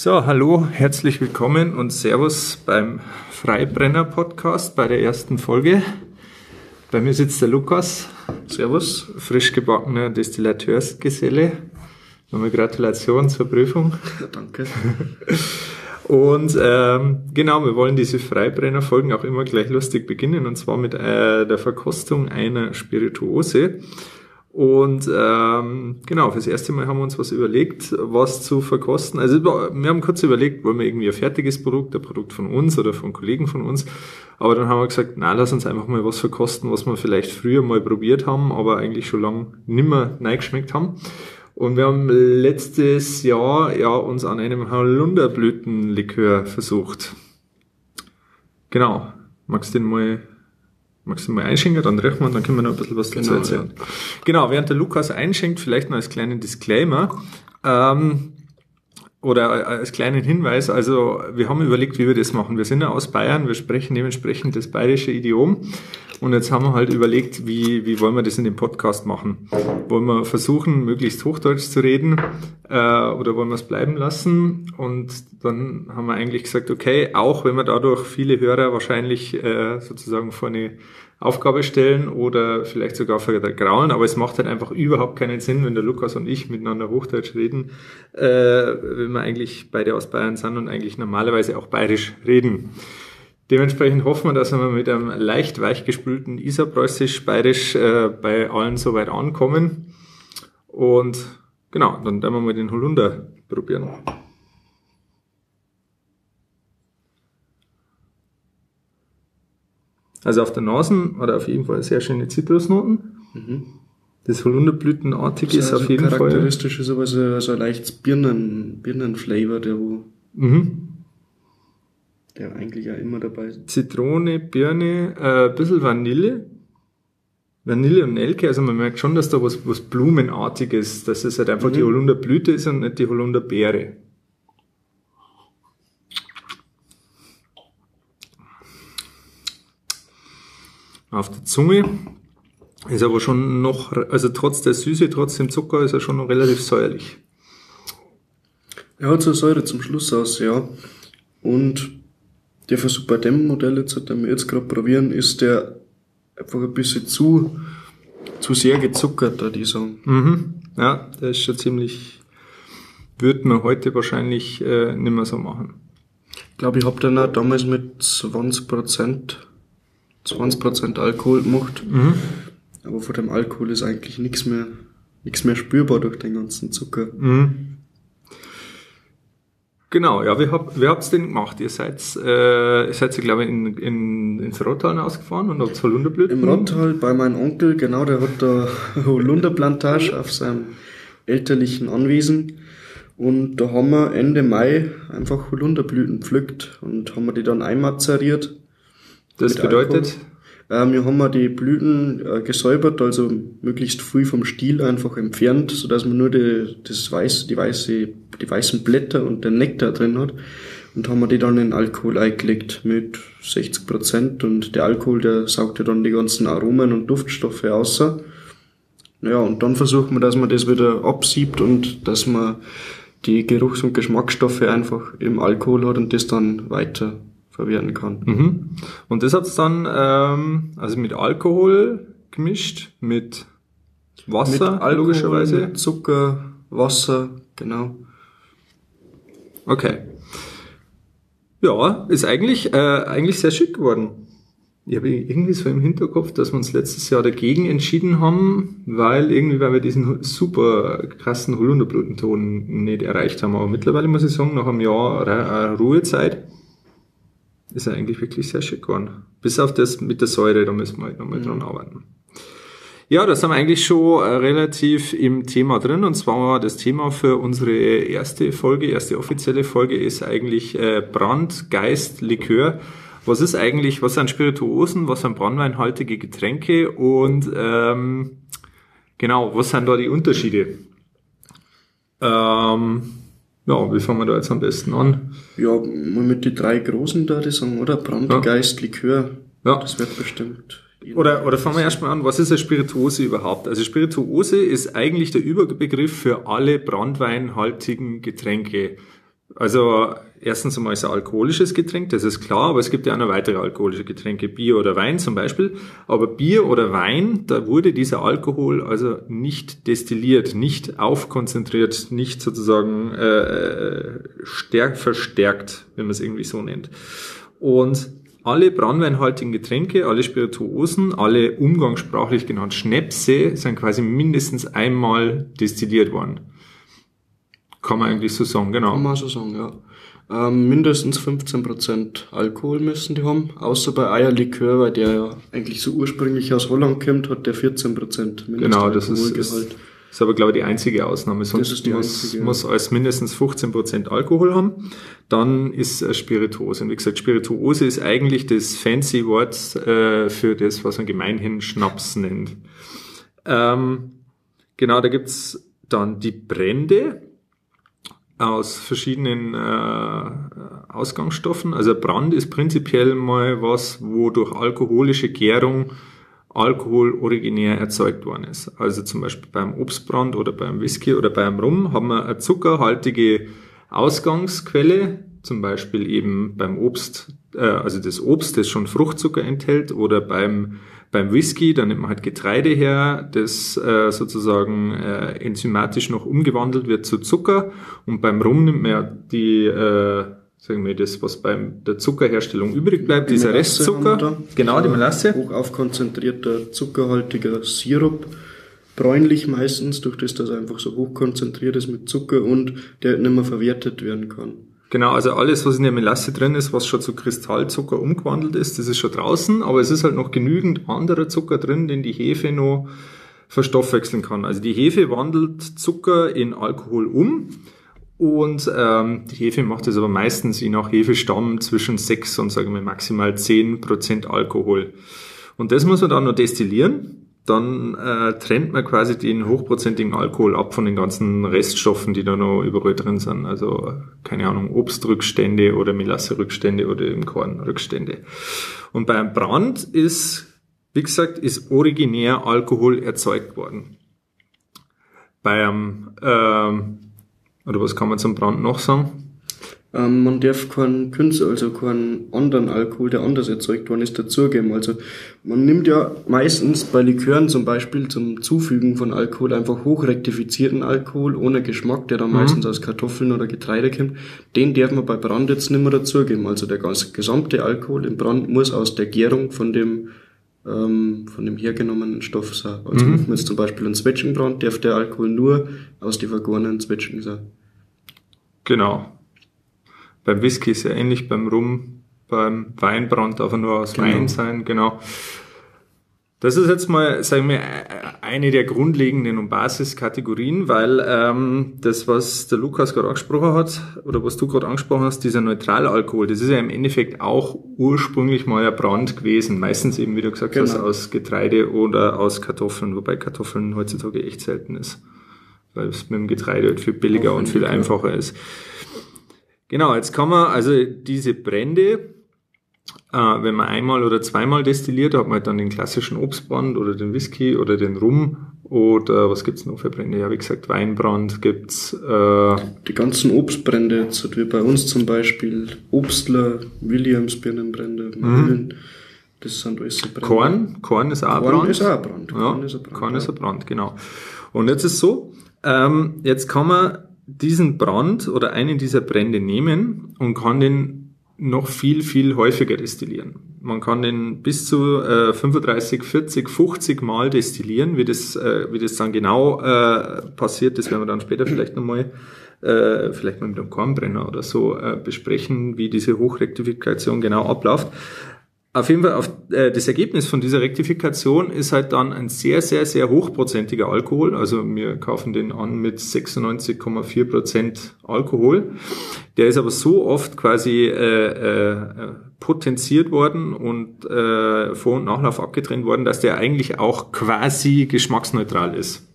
So, hallo, herzlich willkommen und Servus beim Freibrenner Podcast bei der ersten Folge. Bei mir sitzt der Lukas. Servus. Frisch gebackener Destillateursgeselle. Nochmal Gratulation zur Prüfung. Ja, danke. Und ähm, genau, wir wollen diese Freibrenner-Folgen auch immer gleich lustig beginnen und zwar mit äh, der Verkostung einer Spirituose. Und ähm, genau, fürs erste Mal haben wir uns was überlegt, was zu verkosten. Also wir haben kurz überlegt, wollen wir irgendwie ein fertiges Produkt, ein Produkt von uns oder von Kollegen von uns. Aber dann haben wir gesagt, na, lass uns einfach mal was verkosten, was wir vielleicht früher mal probiert haben, aber eigentlich schon lange nimmer geschmeckt haben. Und wir haben letztes Jahr ja uns an einem Holunderblütenlikör versucht. Genau. Magst du den mal, magst du mal einschenken, dann riechen wir dann können wir noch ein bisschen was dazu Genau, erzählen. Genau, während der Lukas einschenkt, vielleicht noch als kleinen Disclaimer, ähm, oder als kleinen Hinweis, also wir haben überlegt, wie wir das machen. Wir sind ja aus Bayern, wir sprechen dementsprechend das bayerische Idiom und jetzt haben wir halt überlegt, wie, wie wollen wir das in dem Podcast machen? Wollen wir versuchen, möglichst Hochdeutsch zu reden äh, oder wollen wir es bleiben lassen? Und dann haben wir eigentlich gesagt, okay, auch wenn wir dadurch viele Hörer wahrscheinlich äh, sozusagen vor eine Aufgabe stellen oder vielleicht sogar vergraulen, aber es macht halt einfach überhaupt keinen Sinn, wenn der Lukas und ich miteinander Hochdeutsch reden, äh, wenn wir eigentlich beide aus Bayern sind und eigentlich normalerweise auch bayerisch reden. Dementsprechend hoffen wir, dass wir mit einem leicht weichgespülten Isarpreußisch-Bayerisch äh, bei allen soweit ankommen. Und genau, dann werden wir mal den Holunder probieren. Also auf der Nase hat er auf jeden Fall sehr schöne Zitrusnoten. Das Holunderblütenartige ist also auf jeden Fall. charakteristisch ist aber so, so ein leichtes Birnen, Birnenflavor, der, wo, Mhm. Der eigentlich ja immer dabei ist. Zitrone, Birne, äh, ein bisschen Vanille. Vanille und Nelke, also man merkt schon, dass da was, was Blumenartiges, dass es halt einfach die Holunderblüte ist und nicht die Holunderbeere. Auf der Zunge ist aber schon noch, also trotz der Süße, trotz dem Zucker ist er schon noch relativ säuerlich. Er hat so Säure zum Schluss aus, ja. Und der Versuch bei dem Modell jetzt, den wir jetzt gerade probieren, ist der einfach ein bisschen zu, zu sehr gezuckert, da die sagen. Mhm. Ja, der ist schon ziemlich, würde man heute wahrscheinlich äh, nicht mehr so machen. Ich glaube, ich habe den auch damals mit 20%, 20% Alkohol gemacht. Aber von dem Alkohol ist eigentlich nichts mehr, nichts mehr spürbar durch den ganzen Zucker. Genau, ja, wie, hab, wie habt's denn gemacht? Ihr seid, äh, ihr seid, glaube ich, in, in, ins Rottal ausgefahren und habt Holunderblüten. Im Rottal bei meinem Onkel, genau, der hat da Holunderplantage auf seinem elterlichen Anwesen. Und da haben wir Ende Mai einfach Holunderblüten pflückt und haben wir die dann einmazeriert. Das bedeutet, Ähm, wir haben wir die Blüten äh, gesäubert, also möglichst früh vom Stiel einfach entfernt, so dass man nur die, das weiß, die, weiße, die weißen Blätter und den Nektar drin hat. Und haben wir die dann in Alkohol eingelegt mit 60 Prozent und der Alkohol, der saugt ja dann die ganzen Aromen und Duftstoffe außer. Ja, und dann versucht man, dass man das wieder absiebt und dass man die Geruchs- und Geschmacksstoffe einfach im Alkohol hat und das dann weiter verwerten kann. mhm. und das hat's dann, ähm, also mit Alkohol gemischt, mit Wasser, Alkohol, logischerweise. Zucker, Wasser, genau. Okay. Ja, ist eigentlich, äh, eigentlich sehr schick geworden. Ich habe irgendwie so im Hinterkopf, dass wir uns letztes Jahr dagegen entschieden haben, weil irgendwie, weil wir diesen super krassen Holunderblütenton nicht erreicht haben. Aber mittlerweile muss ich sagen, nach einem Jahr äh, Ruhezeit ist er eigentlich wirklich sehr schick geworden. Bis auf das mit der Säure, da müssen wir halt nochmal dran arbeiten. Ja, da sind wir eigentlich schon äh, relativ im Thema drin. Und zwar das Thema für unsere erste Folge, erste offizielle Folge ist eigentlich äh, Brand, Geist, Likör. Was ist eigentlich, was sind Spirituosen, was sind brandweinhaltige Getränke und ähm, genau, was sind da die Unterschiede? Ähm, ja, wie fangen wir da jetzt am besten an? Ja, mal mit die drei großen da, die sagen, oder? Brand, Ja. Likör. Ja. Das wird bestimmt. Oder, oder fangen wir erstmal an, was ist eine Spirituose überhaupt? Also Spirituose ist eigentlich der Überbegriff für alle brandweinhaltigen Getränke. Also erstens einmal ist ein alkoholisches Getränk, das ist klar, aber es gibt ja auch noch weitere alkoholische Getränke, Bier oder Wein zum Beispiel. Aber Bier oder Wein, da wurde dieser Alkohol also nicht destilliert, nicht aufkonzentriert, nicht sozusagen äh, stärk verstärkt, wenn man es irgendwie so nennt. Und alle brandweinhaltigen Getränke, alle Spirituosen, alle umgangssprachlich genannt Schnäpse sind quasi mindestens einmal destilliert worden. Kann man eigentlich so sagen, genau. Kann man so sagen, ja. Ähm, mindestens 15% Alkohol müssen die haben, außer bei Eierlikör, weil der ja eigentlich so ursprünglich aus Holland kommt, hat der 14% Genau, das ist, ist, ist aber, glaube ich, die einzige Ausnahme. Sonst muss, einzige, muss als mindestens 15% Alkohol haben. Dann ist Spirituose. Und wie gesagt, Spirituose ist eigentlich das fancy Wort äh, für das, was man gemeinhin Schnaps nennt. Ähm, genau, da gibt's dann die Brände aus verschiedenen äh, Ausgangsstoffen. Also Brand ist prinzipiell mal was, wo durch alkoholische Gärung Alkohol originär erzeugt worden ist. Also zum Beispiel beim Obstbrand oder beim Whisky oder beim Rum haben wir eine zuckerhaltige Ausgangsquelle, zum Beispiel eben beim Obst, äh, also das Obst, das schon Fruchtzucker enthält, oder beim beim Whisky, da nimmt man halt Getreide her, das äh, sozusagen äh, enzymatisch noch umgewandelt wird zu Zucker. Und beim Rum nimmt man ja die, äh, sagen wir das, was beim der Zuckerherstellung übrig bleibt, Die dieser Melasse Restzucker. Genau, die Melasse. Hoch aufkonzentrierter, zuckerhaltiger Sirup. Bräunlich meistens, durch das das einfach so hochkonzentriert ist mit Zucker und der nicht mehr verwertet werden kann. Genau, also alles, was in der Melasse drin ist, was schon zu Kristallzucker umgewandelt ist, das ist schon draußen, aber es ist halt noch genügend anderer Zucker drin, den die Hefe noch verstoffwechseln kann. Also die Hefe wandelt Zucker in Alkohol um und ähm, die Hefe macht es aber meistens je nach Hefestamm zwischen 6 und sagen wir maximal 10 Prozent Alkohol. Und das muss man dann noch destillieren. Dann äh, trennt man quasi den hochprozentigen Alkohol ab von den ganzen Reststoffen, die da noch überall drin sind. Also, keine Ahnung, Obstrückstände oder Melasserückstände oder im Kornrückstände. Und beim Brand ist, wie gesagt, ist originär Alkohol erzeugt worden. Beim, ähm, oder was kann man zum Brand noch sagen? Ähm, man darf keinen Künstler, also keinen anderen Alkohol, der anders erzeugt worden ist, dazugeben. Also man nimmt ja meistens bei Likören zum Beispiel zum Zufügen von Alkohol einfach hochrektifizierten Alkohol ohne Geschmack, der dann meistens aus Kartoffeln oder Getreide kommt. Den darf man bei Brand jetzt nicht mehr dazugeben. Also der ganze gesamte Alkohol im Brand muss aus der Gärung von dem ähm, von dem hergenommenen Stoff sein. Also Mhm. wir jetzt zum Beispiel einen Zwetschgenbrand, darf der Alkohol nur aus den vergorenen Zwetschgen sein. Genau. Beim Whisky ist ja ähnlich, beim Rum, beim Weinbrand darf er nur aus Genau. Wein sein, genau. Das ist jetzt mal, sagen wir, eine der grundlegenden und Basiskategorien, weil ähm, das, was der Lukas gerade angesprochen hat, oder was du gerade angesprochen hast, dieser Neutralalkohol, das ist ja im Endeffekt auch ursprünglich mal ein Brand gewesen. Meistens eben, wie du gesagt hast, Genau. aus Getreide oder aus Kartoffeln, wobei Kartoffeln heutzutage echt selten ist. Weil es mit dem Getreide halt viel billiger und viel einfacher ist. Genau, jetzt kann man also diese Brände, äh, wenn man einmal oder zweimal destilliert, hat man halt dann den klassischen Obstbrand oder den Whisky oder den Rum oder was gibt's noch für Brände? Ja, wie gesagt, Weinbrand gibt's. Äh, Die ganzen Obstbrände, jetzt wie bei uns zum Beispiel Obstler, Williamsbirnenbrände, Marillen, das sind alles so Brände. Korn, Korn ist auch Korn Brand. ist auch ein Brand. Ja, Korn ist ein Brand, Korn ist ja. ein Brand, genau. Und jetzt ist so, ähm, jetzt kann man diesen Brand oder einen dieser Brände nehmen und kann den noch viel, viel häufiger destillieren. Man kann den bis zu äh, 35, 40, 50 Mal destillieren. Wie das, äh, wie das dann genau äh, passiert, das werden wir dann später vielleicht nochmal äh, vielleicht mal mit einem Kornbrenner oder so äh, besprechen, wie diese Hochrektifikation genau abläuft. Auf jeden Fall, auf, äh, das Ergebnis von dieser Rektifikation ist halt dann ein sehr, sehr, sehr hochprozentiger Alkohol. Also wir kaufen den an mit 96,4 Prozent Alkohol. Der ist aber so oft quasi äh, äh, potenziert worden und äh, Vor- und Nachlauf abgetrennt worden, dass der eigentlich auch quasi geschmacksneutral ist.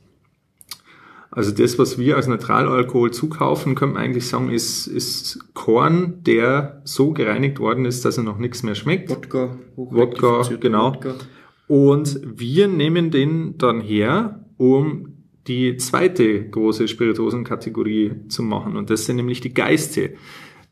Also das, was wir als Neutralalkohol zukaufen, könnte man eigentlich sagen, ist, ist Korn, der so gereinigt worden ist, dass er noch nichts mehr schmeckt. Wodka, Wodka, genau. Wodka. Und wir nehmen den dann her, um die zweite große Spirituosenkategorie zu machen. Und das sind nämlich die Geiste.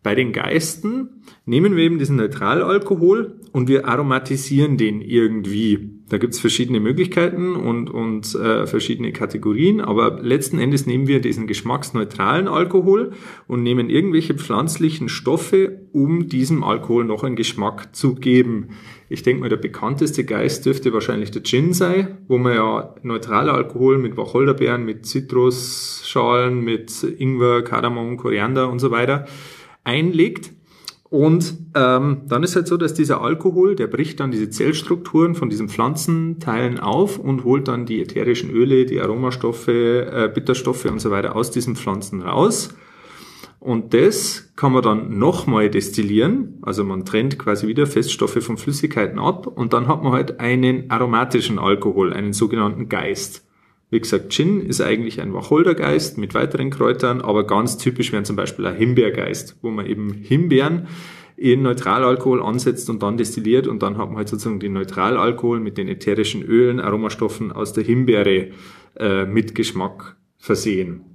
Bei den Geisten nehmen wir eben diesen Neutralalkohol und wir aromatisieren den irgendwie. Da gibt's verschiedene Möglichkeiten und, und äh, verschiedene Kategorien, aber letzten Endes nehmen wir diesen geschmacksneutralen Alkohol und nehmen irgendwelche pflanzlichen Stoffe, um diesem Alkohol noch einen Geschmack zu geben. Ich denke mal, der bekannteste Geist dürfte wahrscheinlich der Gin sein, wo man ja neutraler Alkohol mit Wacholderbeeren, mit Zitrusschalen, mit Ingwer, Kardamom, Koriander und so weiter einlegt. Und ähm, dann ist halt so, dass dieser Alkohol, der bricht dann diese Zellstrukturen von diesen Pflanzenteilen auf und holt dann die ätherischen Öle, die Aromastoffe, äh, Bitterstoffe und so weiter aus diesen Pflanzen raus. Und das kann man dann nochmal destillieren. Also man trennt quasi wieder Feststoffe von Flüssigkeiten ab und dann hat man halt einen aromatischen Alkohol, einen sogenannten Geist. Wie gesagt, Gin ist eigentlich ein Wacholdergeist mit weiteren Kräutern, aber ganz typisch wären zum Beispiel ein Himbeergeist, wo man eben Himbeeren in Neutralalkohol ansetzt und dann destilliert und dann hat man halt sozusagen den Neutralalkohol mit den ätherischen Ölen, Aromastoffen aus der Himbeere äh, mit Geschmack versehen.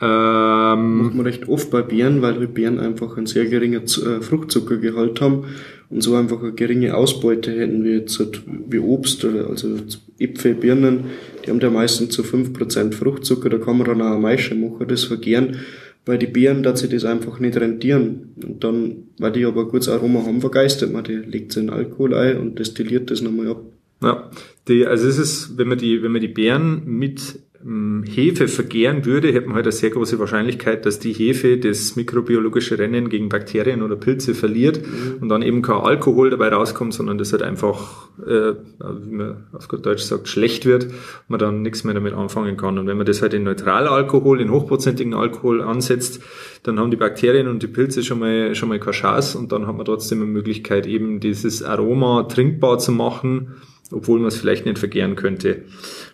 Ähm, Macht man recht oft bei Beeren, weil die Beeren einfach einen sehr geringen äh, Fruchtzuckergehalt haben und so einfach eine geringe Ausbeute hätten wie jetzt halt wie Obst oder also Äpfel, Birnen, die haben ja meistens zu fünf Prozent Fruchtzucker, da kann man dann auch eine Maische machen, das vergehren. Bei den Beeren, dass sie das einfach nicht rentieren. Und dann, weil die aber ein gutes Aroma haben, vergeistert man die, legt sie in Alkohol ein und destilliert das nochmal ab. Ja, die, also es ist, wenn man die, wenn man die Beeren mit Hefe vergären würde, hätte man halt eine sehr große Wahrscheinlichkeit, dass die Hefe das mikrobiologische Rennen gegen Bakterien oder Pilze verliert mhm. und dann eben kein Alkohol dabei rauskommt, sondern das halt einfach, äh, wie man auf gut Deutsch sagt, schlecht wird, man dann nichts mehr damit anfangen kann. Und wenn man das halt in neutraler Alkohol, in hochprozentigen Alkohol ansetzt, dann haben die Bakterien und die Pilze schon mal, schon mal keine Chance und dann hat man trotzdem eine Möglichkeit, eben dieses Aroma trinkbar zu machen, obwohl man es vielleicht nicht vergären könnte.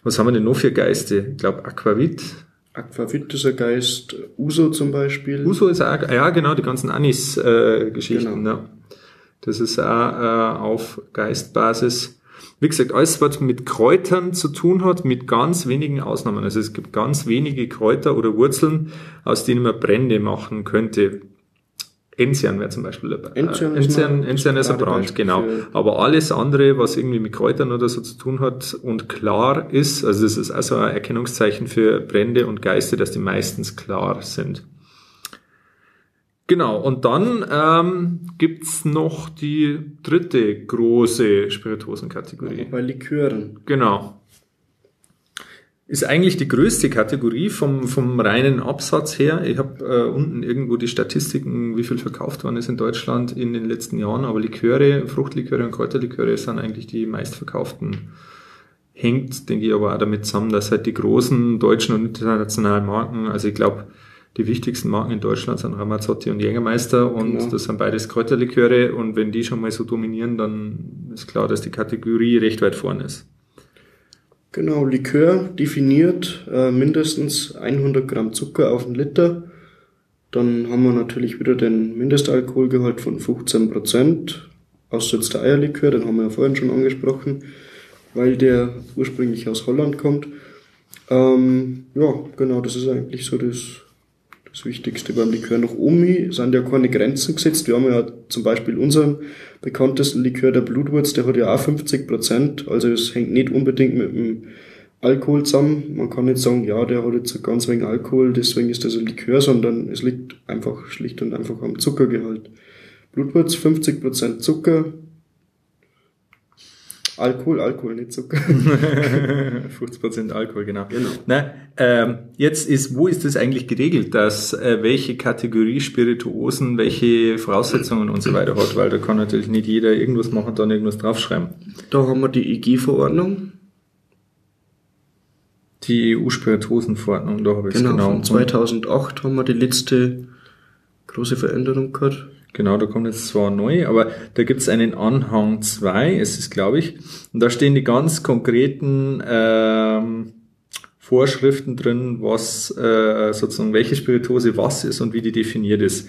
Was haben wir denn noch für Geiste? Ich glaube Aquavit. Aquavit ist ein Geist, Uso zum Beispiel. Uso ist auch, ja genau, die ganzen Anis-Geschichten. Äh, genau. ja. Das ist auch äh, auf Geistbasis. Wie gesagt, alles, was mit Kräutern zu tun hat, mit ganz wenigen Ausnahmen. Also es gibt ganz wenige Kräuter oder Wurzeln, aus denen man Brände machen könnte. Enzian wäre zum Beispiel dabei. Enzian, Enzian, ist, Enzian ist ein Brand, genau. Aber alles andere, was irgendwie mit Kräutern oder so zu tun hat und klar ist, also das ist also ein Erkennungszeichen für Brände und Geiste, dass die meistens klar sind. Genau, und dann ähm, gibt's noch die dritte große Spirituosenkategorie. Bei Likören. Genau ist eigentlich die größte Kategorie vom, vom reinen Absatz her. Ich habe äh, unten irgendwo die Statistiken, wie viel verkauft worden ist in Deutschland in den letzten Jahren, aber Liköre, Fruchtliköre und Kräuterliköre sind eigentlich die meistverkauften. Hängt, denke ich, aber auch damit zusammen, dass halt die großen deutschen und internationalen Marken, also ich glaube, die wichtigsten Marken in Deutschland sind Ramazzotti und Jägermeister und genau. das sind beides Kräuterliköre und wenn die schon mal so dominieren, dann ist klar, dass die Kategorie recht weit vorne ist. Genau, Likör definiert äh, mindestens 100 Gramm Zucker auf einen Liter. Dann haben wir natürlich wieder den Mindestalkoholgehalt von 15 Prozent. Außer jetzt der Eierlikör, den haben wir ja vorhin schon angesprochen, weil der ursprünglich aus Holland kommt. Ähm, ja, genau, das ist eigentlich so das das Wichtigste beim Likör. Nach oben sind ja keine Grenzen gesetzt. Wir haben ja zum Beispiel unseren bekanntesten Likör, der Blutwurz, der hat ja auch 50 Prozent. Also es hängt nicht unbedingt mit dem Alkohol zusammen. Man kann nicht sagen, ja, der hat jetzt ganz wenig Alkohol, deswegen ist das ein Likör, sondern es liegt einfach schlicht und einfach am Zuckergehalt. Blutwurz 50 Prozent Zucker, Alkohol, Alkohol, nicht Zucker. 50% Alkohol, genau. genau. Na, ähm, jetzt ist, wo ist das eigentlich geregelt, dass äh, welche Kategorie Spirituosen welche Voraussetzungen und so weiter hat? Weil da kann natürlich nicht jeder irgendwas machen und dann irgendwas draufschreiben. Da haben wir die EG-Verordnung. Die EU-Spirituosenverordnung, da habe ich genau, genau. Von 2008 haben wir die letzte große Veränderung gehabt. Genau, da kommt jetzt zwar neu, aber da gibt's einen Anhang 2, ist es glaube ich, und da stehen die ganz konkreten ähm, Vorschriften drin, was äh, sozusagen welche Spirituose was ist und wie die definiert ist.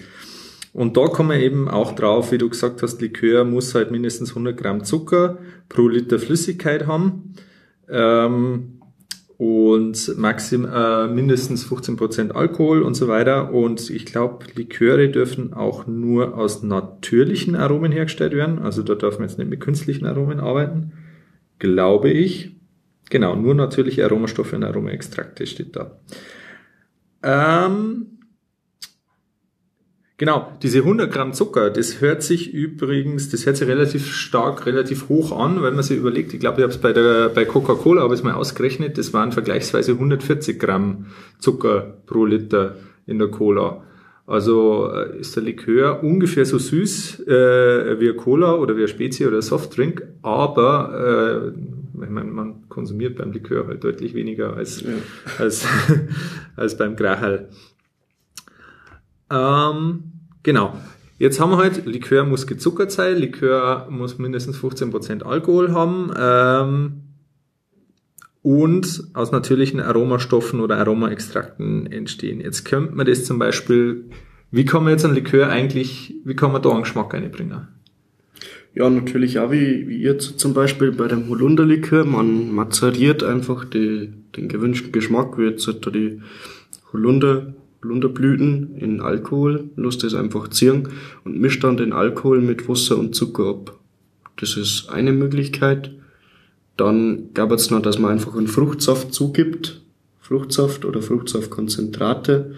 Und da kommen wir eben auch drauf, wie du gesagt hast, Likör muss halt mindestens 100 Gramm Zucker pro Liter Flüssigkeit haben. Ähm, und maxim, äh, mindestens 15% Alkohol und so weiter. Und ich glaube, Liköre dürfen auch nur aus natürlichen Aromen hergestellt werden. Also da darf man jetzt nicht mit künstlichen Aromen arbeiten. Glaube ich. Genau, nur natürliche Aromastoffe und Aromaextrakte steht da. Ähm, Genau, diese 100 Gramm Zucker, das hört sich übrigens, das hört sich relativ stark, relativ hoch an, wenn man sich überlegt, ich glaube, ich habe es bei der bei Coca-Cola habe ich mal ausgerechnet, das waren vergleichsweise 140 Gramm Zucker pro Liter in der Cola. Also äh, ist der Likör ungefähr so süß äh, wie Cola oder wie ein Spezi oder ein Softdrink, aber äh, ich meine, man konsumiert beim Likör halt deutlich weniger als, ja. als, als beim Grachal. Ähm, genau. Jetzt haben wir halt, Likör muss gezuckert sein, Likör muss mindestens 15% Alkohol haben ähm, und aus natürlichen Aromastoffen oder Aromaextrakten entstehen. Jetzt könnte man das zum Beispiel, wie kann man jetzt ein Likör eigentlich, wie kann man da einen Geschmack einbringen? Ja, natürlich auch wie, wie ihr zum Beispiel bei dem Holunderlikör. Man mazeriert einfach die, den gewünschten Geschmack, wie jetzt die Holunder Lunderblüten in Alkohol, lässt es einfach ziehen und mischt dann den Alkohol mit Wasser und Zucker ab. Das ist eine Möglichkeit. Dann gab es noch, dass man einfach einen Fruchtsaft zugibt, Fruchtsaft oder Fruchtsaftkonzentrate.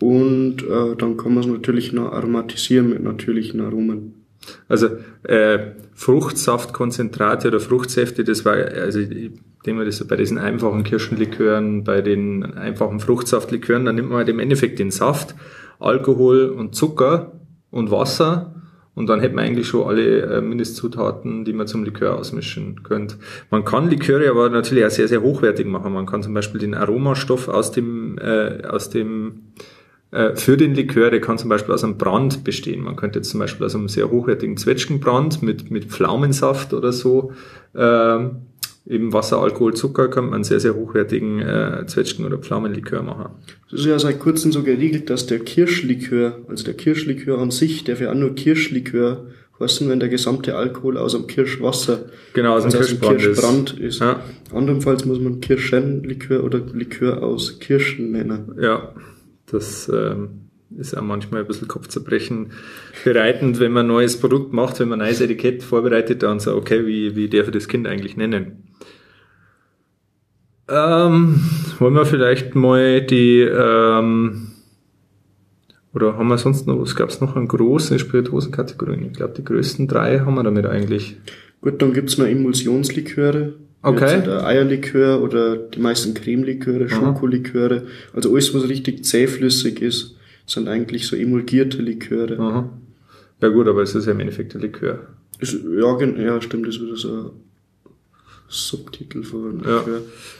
Und äh, dann kann man es natürlich noch aromatisieren mit natürlichen Aromen. Also äh, Fruchtsaftkonzentrate oder Fruchtsäfte, das war, also ich denke mal, das so bei diesen einfachen Kirschenlikören, bei den einfachen Fruchtsaftlikören, dann nimmt man halt im Endeffekt den Saft, Alkohol und Zucker und Wasser und dann hätte man eigentlich schon alle äh, Mindestzutaten, die man zum Likör ausmischen könnte. Man kann Liköre aber natürlich auch sehr, sehr hochwertig machen. Man kann zum Beispiel den Aromastoff aus dem, äh, aus dem für den Likör, der kann zum Beispiel aus einem Brand bestehen. Man könnte jetzt zum Beispiel aus einem sehr hochwertigen Zwetschgenbrand mit, mit Pflaumensaft oder so, äh, eben Wasser, Alkohol, Zucker, kann man einen sehr, sehr hochwertigen äh, Zwetschgen- oder Pflaumenlikör machen. Es ist ja seit kurzem so geregelt, dass der Kirschlikör, also der Kirschlikör an sich, der für auch nur Kirschlikör heißen, wenn der gesamte Alkohol aus dem Kirschwasser, genau, aus dem Kirschbrand, Kirschbrand, ist. ist. Ja. Andernfalls muss man Kirschenlikör oder Likör aus Kirschen nennen. Ja, das ähm, ist auch manchmal ein bisschen Kopfzerbrechen bereitend, wenn man ein neues Produkt macht, wenn man ein neues Etikett vorbereitet dann so, okay, wie, wie darf ich das Kind eigentlich nennen? Ähm, wollen wir vielleicht mal die, ähm, oder haben wir sonst noch, was gab es noch an großen Spirituosenkategorien? Ich glaube, die größten drei haben wir damit eigentlich. Gut, dann gibt's noch Emulsionsliköre. Okay. Der Eierlikör oder die meisten Cremeliköre, Schokoliköre. Also alles, was richtig zähflüssig ist, sind eigentlich so emulgierte Liköre. Aha. Ja gut, aber es ist ja im Endeffekt ein Likör. Ist, ja, ja, stimmt, das wird so Subtitel von. Ja.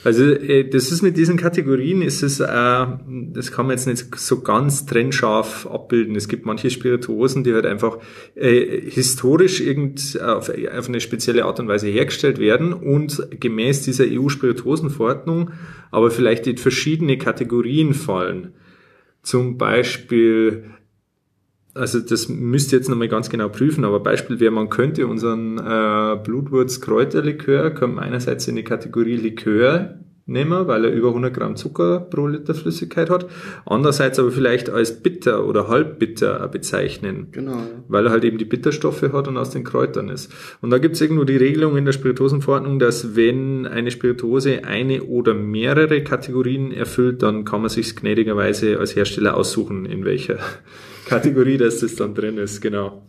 Also äh, das ist mit diesen Kategorien, ist es, äh, das kann man jetzt nicht so ganz trennscharf abbilden. Es gibt manche Spirituosen, die halt einfach äh, historisch irgend auf, auf eine spezielle Art und Weise hergestellt werden und gemäß dieser EU-Spirituosenverordnung aber vielleicht in verschiedene Kategorien fallen. Zum Beispiel also das müsst ihr jetzt nochmal ganz genau prüfen, aber Beispiel wäre, man könnte unseren äh, Blutwurz-Kräuterlikör, können einerseits in die Kategorie Likör nehmen, weil er über 100 Gramm Zucker pro Liter Flüssigkeit hat. Andererseits aber vielleicht als bitter oder halbbitter bezeichnen. Genau. Weil er halt eben die Bitterstoffe hat und aus den Kräutern ist. Und da gibt es irgendwo die Regelung in der Spirituosenverordnung, dass wenn eine Spirituose eine oder mehrere Kategorien erfüllt, dann kann man sich gnädigerweise als Hersteller aussuchen, in welcher Kategorie, dass das dann drin ist, genau.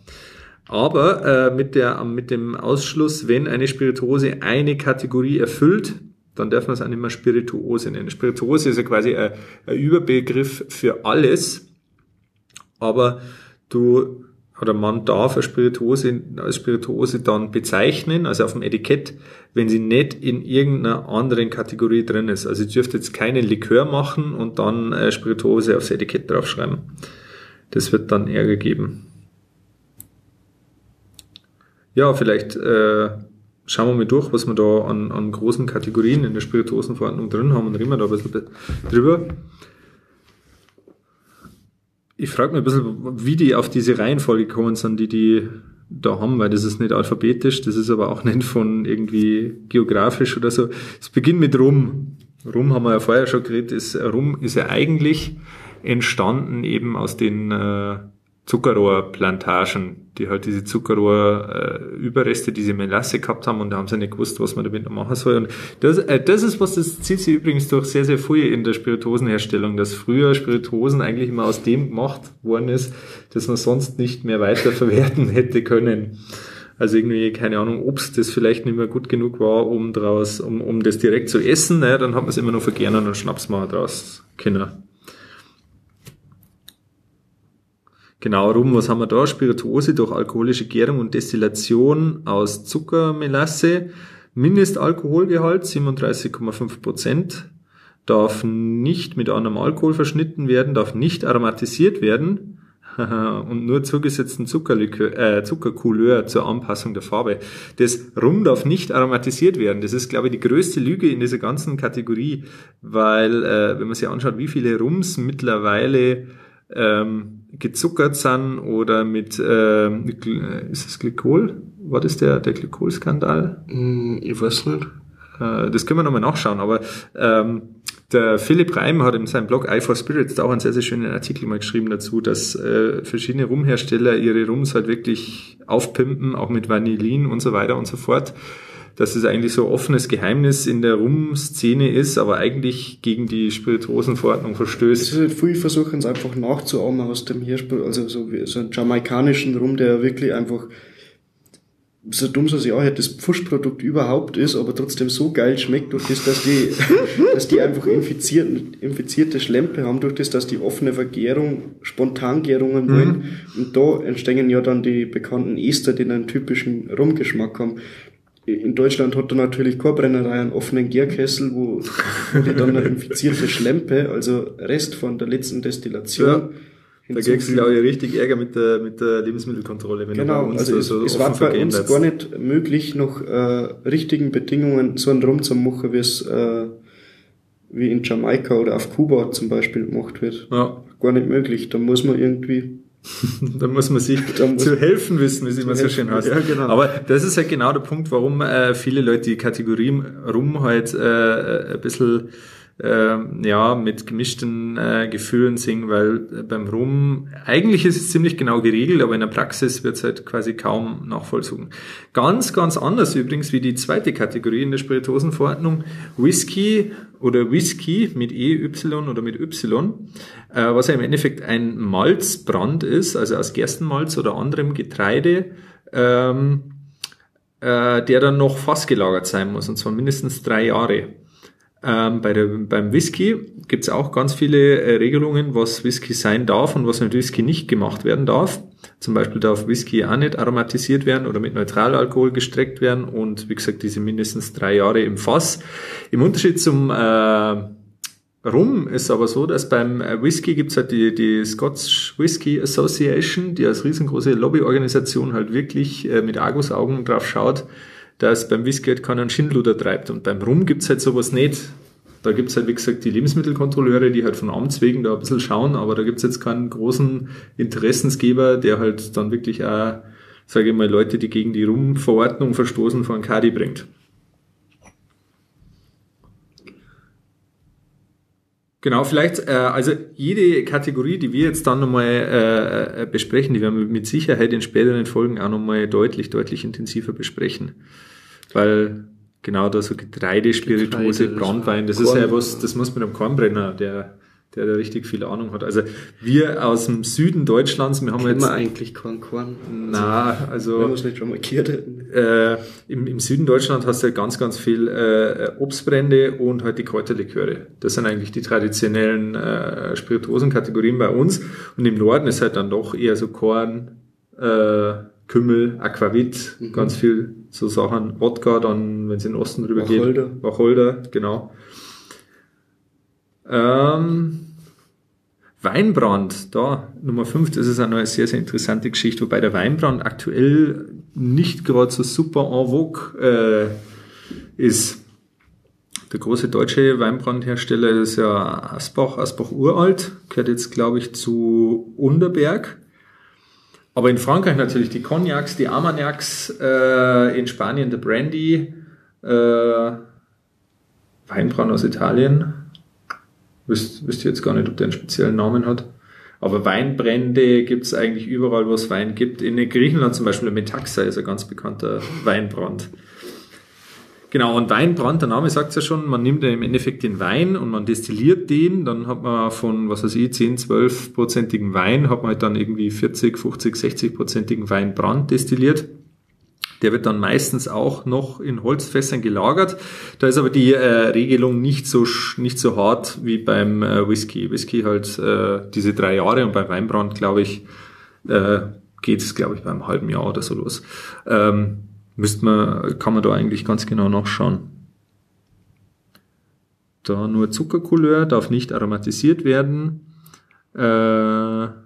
Aber äh, mit, der, mit dem Ausschluss, wenn eine Spirituose eine Kategorie erfüllt, dann darf man es auch nicht mehr Spirituose nennen. Spirituose ist ja quasi ein, ein Überbegriff für alles, aber du oder man darf eine Spirituose als Spirituose dann bezeichnen, also auf dem Etikett, wenn sie nicht in irgendeiner anderen Kategorie drin ist. Also ich dürfte jetzt keinen Likör machen und dann Spirituose aufs Etikett draufschreiben. Das wird dann Ärger geben. Ja, vielleicht äh, schauen wir mal durch, was wir da an, an großen Kategorien in der Spirituosenverordnung drin haben und reden wir da ein bisschen drüber. Ich frage mich ein bisschen, wie die auf diese Reihenfolge gekommen sind, die die da haben, weil das ist nicht alphabetisch, das ist aber auch nicht von irgendwie geografisch oder so. Es beginnt mit Rum. Rum haben wir ja vorher schon geredet, ist, Rum ist ja eigentlich entstanden eben aus den äh, Zuckerrohrplantagen, die halt diese Zuckerrohrüberreste, äh, diese Melasse gehabt haben und da haben sie nicht gewusst, was man damit noch machen soll. Und das, äh, das ist was, das zieht sich übrigens durch sehr, sehr früh in der Spirituosenherstellung, dass früher Spirituosen eigentlich immer aus dem gemacht worden ist, dass man sonst nicht mehr weiterverwerten hätte können. Also irgendwie, keine Ahnung, Obst, das vielleicht nicht mehr gut genug war, um draus, um, um das direkt zu essen, ne, dann hat man es immer noch vergärt und dann schnappst man draus Kinder. Genau, rum, was haben wir da? Spirituose durch alkoholische Gärung und Destillation aus Zuckermelasse. Mindestalkoholgehalt 37,5 Prozent. Darf nicht mit anderem Alkohol verschnitten werden, darf nicht aromatisiert werden und nur zugesetzten Zuckerlikör, äh, Zuckercouleur zur Anpassung der Farbe. Das Rum darf nicht aromatisiert werden. Das ist, glaube ich, die größte Lüge in dieser ganzen Kategorie, weil äh, wenn man sich anschaut, wie viele Rums mittlerweile ähm, gezuckert sind oder mit, äh, ist es Glykol? War das der, der Glykolskandal? Hm, ich weiß nicht. Äh, das können wir nochmal nachschauen, aber ähm, der Philipp Reim hat in seinem Blog i4 Spirits auch einen sehr, sehr schönen Artikel mal geschrieben dazu, dass äh, verschiedene Rumhersteller ihre Rums halt wirklich aufpimpen, auch mit Vanillin und so weiter und so fort dass es eigentlich so offenes Geheimnis in der Rum-Szene ist, aber eigentlich gegen die Spirituosenverordnung verstößt. Es ist halt viele versuchen es einfach nachzuahmen aus dem Herspiel, also so, wie, so einen jamaikanischen Rum, der wirklich einfach so dumm so sie auch das Pfuschprodukt überhaupt ist, aber trotzdem so geil schmeckt durch das, dass die, dass die einfach infiziert, infizierte Schlempe haben, durch das, dass die offene Vergärung, Spontangärungen wollen. Mhm. Und da entstehen ja dann die bekannten Ester, die einen typischen Rumgeschmack haben in Deutschland hat er natürlich keine Brennerei einen offenen Gärkessel, wo, die dann eine infizierte Schlempe, also Rest von der letzten Destillation. Ja. Da kriegst du, glaube ich, richtig Ärger mit der, mit der Lebensmittelkontrolle, wenn genau, uns also so, es, es war bei uns gar nicht möglich, noch äh, richtigen Bedingungen so einen Rum zu machen, wie es äh, wie in Jamaika oder auf Kuba zum Beispiel gemacht wird. Ja. Gar nicht möglich. Da muss man irgendwie da muss man sich muss zu helfen wissen, wie es immer so schön heißt. Ja, genau. Aber das ist halt genau der Punkt, warum äh, viele Leute die Kategorien rum halt äh, ein bisschen äh, ja, mit gemischten äh, Gefühlen singen, weil beim Rum, eigentlich ist es ziemlich genau geregelt, aber in der Praxis wird es halt quasi kaum nachvollzogen. Ganz, ganz anders übrigens wie die zweite Kategorie in der Spirituosenverordnung, Whisky oder Whisky mit EY oder mit Y, äh, was ja im Endeffekt ein Malzbrand ist, also aus Gerstenmalz oder anderem Getreide, ähm, äh, der dann noch fassgelagert sein muss, und zwar mindestens drei Jahre. Ähm, bei der, beim Whisky gibt es auch ganz viele äh, Regelungen, was Whisky sein darf und was mit Whisky nicht gemacht werden darf. Zum Beispiel darf Whisky auch nicht aromatisiert werden oder mit Neutralalkohol gestreckt werden und wie gesagt diese mindestens drei Jahre im Fass. Im Unterschied zum äh, Rum ist aber so, dass beim äh, Whisky gibt's halt die, die Scotch Whisky Association, die als riesengroße Lobbyorganisation halt wirklich äh, mit Argusaugen drauf schaut, dass beim Whisky keinen Schindluder treibt. Und beim Rum gibt's halt sowas nicht. Da gibt's halt, wie gesagt, die Lebensmittelkontrolleure, die halt von Amts wegen da ein bisschen schauen, aber da gibt's jetzt keinen großen Interessensgeber, der halt dann wirklich auch, sage ich mal, Leute, die gegen die Rum-Verordnung verstoßen, von Kadi bringt. Genau, vielleicht, äh, also jede Kategorie, die wir jetzt dann nochmal äh, äh, besprechen, die werden wir mit Sicherheit in späteren Folgen auch nochmal deutlich, deutlich intensiver besprechen. Weil genau da so Getreide, Spirituose, Getreide, Brandwein, das Korn, ist ja was, das muss mit einem Kornbrenner, der der da richtig viel Ahnung hat. Also wir aus dem Süden Deutschlands, wir haben Kennen jetzt... wir eigentlich keinen Korn? Na, also... Wenn wir es nicht schon markiert hätten. Äh, im, Im Süden Deutschland hast du ja ganz, ganz viel äh, Obstbrände und halt die Kräuterliköre. Das sind eigentlich die traditionellen äh, Spirituosenkategorien bei uns. Und im Norden ist halt dann doch eher so Korn, äh, Kümmel, Aquavit, mhm. ganz viel so Sachen. Wodka, dann, wenn es in den Osten rüber Wacholder. geht. Wacholder, genau. Ähm, Weinbrand, da Nummer 5, das ist eine sehr, sehr interessante Geschichte, wobei der Weinbrand aktuell nicht gerade so super en vogue äh, ist. Der große deutsche Weinbrandhersteller ist ja Asbach, Asbach uralt, gehört jetzt glaube ich zu Unterberg. Aber in Frankreich natürlich die Cognacs, die Armagnacs, äh, in Spanien der Brandy, äh, Weinbrand aus Italien. Wisst ihr jetzt gar nicht, ob der einen speziellen Namen hat. Aber Weinbrände gibt es eigentlich überall, wo es Wein gibt. In Griechenland zum Beispiel, der Metaxa ist ein ganz bekannter Weinbrand. Genau, und Weinbrand, der Name sagt es ja schon, man nimmt ja im Endeffekt den Wein und man destilliert den, dann hat man von, was weiß ich, 10, 12 prozentigen Wein, hat man halt dann irgendwie 40, 50, 60 prozentigen Weinbrand destilliert. Der wird dann meistens auch noch in Holzfässern gelagert. Da ist aber die äh, Regelung nicht so nicht so hart wie beim äh, Whisky. Whisky halt äh, diese drei Jahre und beim Weinbrand, glaube ich, äh, geht es, glaube ich, beim halben Jahr oder so los. Ähm, müsste man, kann man da eigentlich ganz genau nachschauen. Da nur Zuckercouleur darf nicht aromatisiert werden. Äh,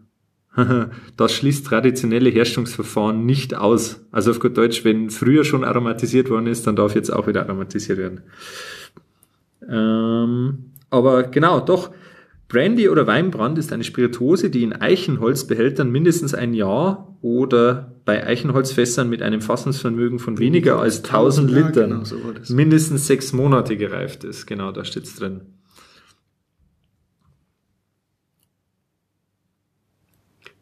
das schließt traditionelle Herstellungsverfahren nicht aus. Also auf gut Deutsch, wenn früher schon aromatisiert worden ist, dann darf jetzt auch wieder aromatisiert werden. Ähm, aber genau, doch, Brandy oder Weinbrand ist eine Spirituose, die in Eichenholzbehältern mindestens ein Jahr oder bei Eichenholzfässern mit einem Fassungsvermögen von weniger als 1000 Litern genau, mindestens sechs Monate gereift ist. Genau, da steht's drin.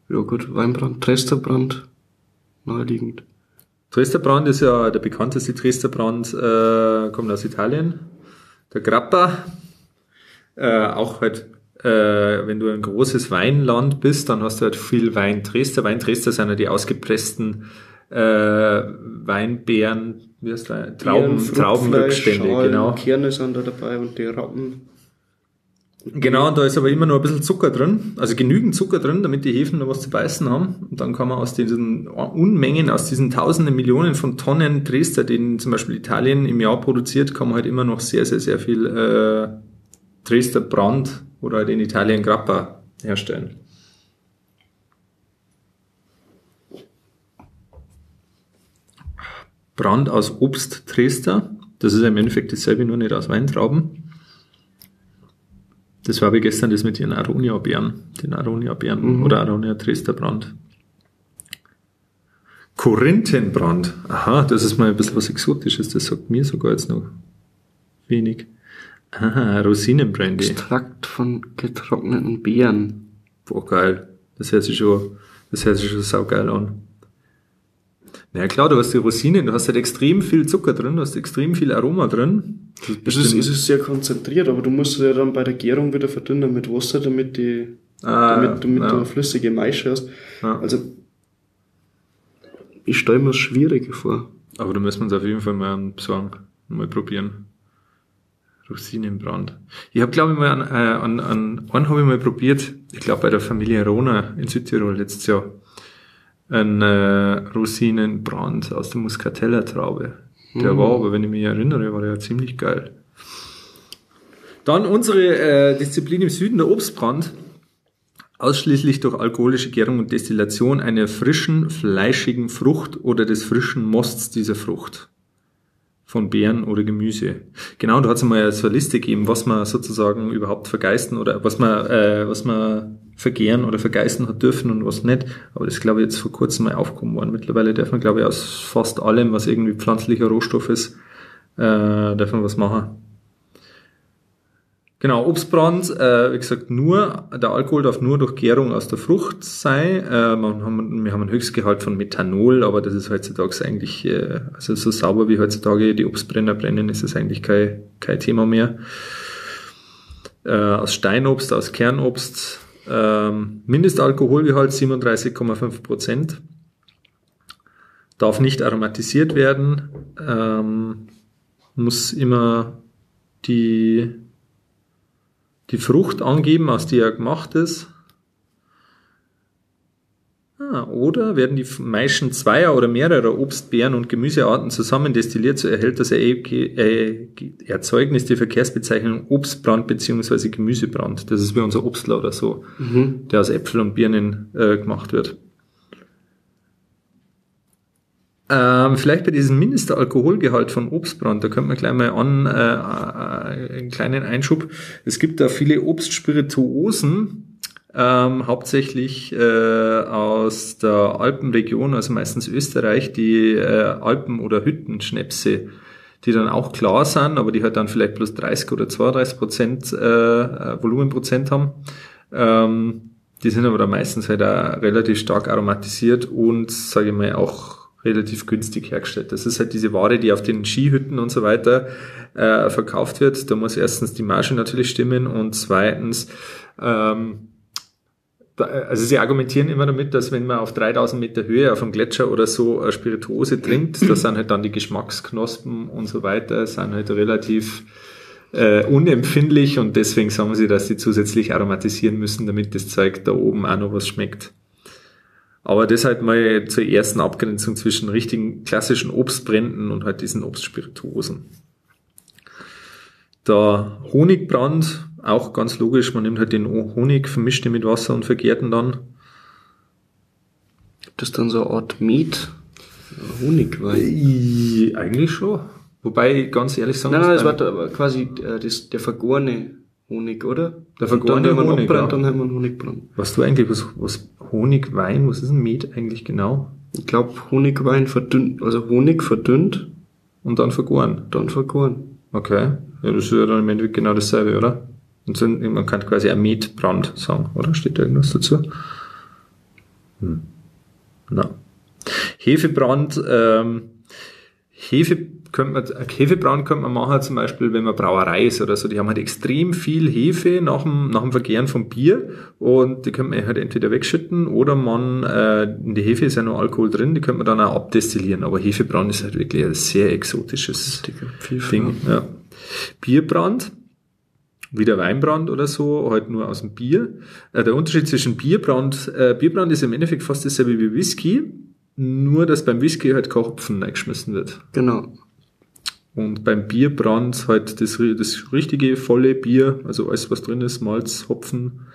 Ja gut, Weinbrand, Tresterbrand, naheliegend. Tresterbrand ist ja der bekannteste Tresterbrand, äh, kommt aus Italien. Der Grappa, äh, auch halt äh, wenn du ein großes Weinland bist, dann hast du halt viel Weinträster. Weinträster sind ja die ausgepressten äh, Weinbeeren, wie heißt das? Trauben, Traubenrückstände, genau. Kerne sind da dabei und die Rappen. Genau, da ist aber immer nur ein bisschen Zucker drin, also genügend Zucker drin, damit die Hefen noch was zu beißen haben. Und dann kann man aus diesen Unmengen, aus diesen tausenden Millionen von Tonnen Dresder, den zum Beispiel Italien im Jahr produziert, kann man halt immer noch sehr, sehr, sehr viel äh, Dresdner Brand oder halt in Italien Grappa herstellen. Brand aus Obst Dresdner. Das ist im Endeffekt dasselbe, nur nicht aus Weintrauben. Das war wie gestern das mit den Aronia-Beeren, den Aronia-Beeren mhm. oder Aronia Dresdner Brand. Korinthenbrand. Aha, das ist mal ein bisschen was Exotisches. Das sagt mir sogar jetzt noch wenig. Aha, Rosinenbrandy. Extrakt von getrockneten Beeren. Boah, geil. Das hört sich schon, das hört sich schon saugeil an. Na ja, klar, du hast die Rosinen, du hast halt extrem viel Zucker drin, du hast extrem viel Aroma drin. Es ist, es ist sehr konzentriert, aber du musst ja dann bei der Gärung wieder verdünnen mit Wasser, damit die, ah, damit, damit ja. du eine flüssige Maische hast. Ja. Also, ich stelle mir es schwierig vor. Aber da müssen wir uns auf jeden Fall mal besorgen, mal probieren. Rosinenbrand. Ich habe, glaube ich, mal an, äh, an, an einen habe ich mal probiert, ich glaube bei der Familie Rona in Südtirol letztes Jahr, ein äh, Rosinenbrand aus der Muscatella-Traube. Der mhm. war aber, wenn ich mich erinnere, war der ja ziemlich geil. Dann unsere äh, Disziplin im Süden, der Obstbrand. Ausschließlich durch alkoholische Gärung und Destillation einer frischen, fleischigen Frucht oder des frischen Mosts dieser Frucht von Beeren oder Gemüse. Genau, da hat es mal so eine Liste gegeben, was man sozusagen überhaupt vergeisten oder was man, äh, was man vergehren oder vergeisten hat dürfen und was nicht. Aber das ist, glaube ich, jetzt vor kurzem mal aufgekommen worden. Mittlerweile darf man, glaube ich, aus fast allem, was irgendwie pflanzlicher Rohstoff ist, äh, darf man was machen. Genau, Obstbrand, äh, wie gesagt, nur, der Alkohol darf nur durch Gärung aus der Frucht sein. Äh, man haben, wir haben einen Höchstgehalt von Methanol, aber das ist heutzutage eigentlich, äh, also so sauber wie heutzutage die Obstbrenner brennen, ist es eigentlich kein, kein Thema mehr. Äh, aus Steinobst, aus Kernobst, ähm, Mindestalkoholgehalt 37,5 Prozent. Darf nicht aromatisiert werden, ähm, muss immer die die Frucht angeben, aus der er gemacht ist. Ah, oder werden die Maischen zweier oder mehrerer Obstbeeren und Gemüsearten zusammen destilliert, so erhält das Erzeugnis die Verkehrsbezeichnung Obstbrand bzw. Gemüsebrand. Das ist wie unser Obstler oder so, mhm. der aus Äpfel und Birnen äh, gemacht wird. Ähm, vielleicht bei diesem Mindestalkoholgehalt von Obstbrand, da könnte man gleich mal an, äh, äh, einen kleinen Einschub. Es gibt da viele Obstspirituosen, ähm, hauptsächlich äh, aus der Alpenregion, also meistens Österreich, die äh, Alpen- oder Hüttenschnäpse. die dann auch klar sind, aber die halt dann vielleicht plus 30 oder 32 Prozent äh, äh, Volumenprozent haben. Ähm, die sind aber dann meistens halt auch relativ stark aromatisiert und, sage ich mal, auch relativ günstig hergestellt. Das ist halt diese Ware, die auf den Skihütten und so weiter äh, verkauft wird. Da muss erstens die Marge natürlich stimmen und zweitens ähm, also sie argumentieren immer damit, dass wenn man auf 3000 Meter Höhe auf einem Gletscher oder so eine Spirituose trinkt, da sind halt dann die Geschmacksknospen und so weiter, sind halt relativ äh, unempfindlich und deswegen sagen sie, dass sie zusätzlich aromatisieren müssen, damit das Zeug da oben auch noch was schmeckt. Aber das halt mal zur ersten Abgrenzung zwischen richtigen klassischen Obstbränden und halt diesen Obstspirituosen. Der Honigbrand auch ganz logisch, man nimmt halt den Honig, vermischt ihn mit Wasser und vergärt ihn dann. Gibt das dann so eine Art Met? Honigwein? Äh, eigentlich schon. Wobei, ganz ehrlich sagen Nein, nein, das war da, quasi äh, das, der vergorene Honig, oder? Der vergorene dann, wenn man Honig, abbrennt, ja. dann haben wir einen Honigbrand. Was du eigentlich, was, was Honigwein, was ist ein Met eigentlich genau? Ich glaube, Honigwein verdünnt, also Honig verdünnt, Und dann vergoren. dann vergoren. Okay. Ja, das ist ja dann im Endeffekt genau dasselbe, oder? Und so, man kann quasi ein Metbrand sagen, oder? Steht da irgendwas dazu? Hm. Na. Hefebrand, ähm, Hefe könnte man, Hefebrand könnte man machen, zum Beispiel, wenn man Brauerei ist oder so. Die haben halt extrem viel Hefe nach dem, nach dem Vergären vom Bier und die könnte man halt entweder wegschütten oder man, äh, in der Hefe ist ja noch Alkohol drin, die könnte man dann auch abdestillieren. Aber Hefebrand ist halt wirklich ein sehr exotisches Ding. Ja. Bierbrand, wieder Weinbrand oder so, halt nur aus dem Bier. Äh, der Unterschied zwischen Bierbrand, äh, Bierbrand ist im Endeffekt fast dasselbe wie Whisky, nur dass beim Whisky halt kein Hopfen reingeschmissen wird. Genau. Und beim Bierbrand halt das, das richtige, volle Bier, also alles was drin ist, Malz, Hopfen.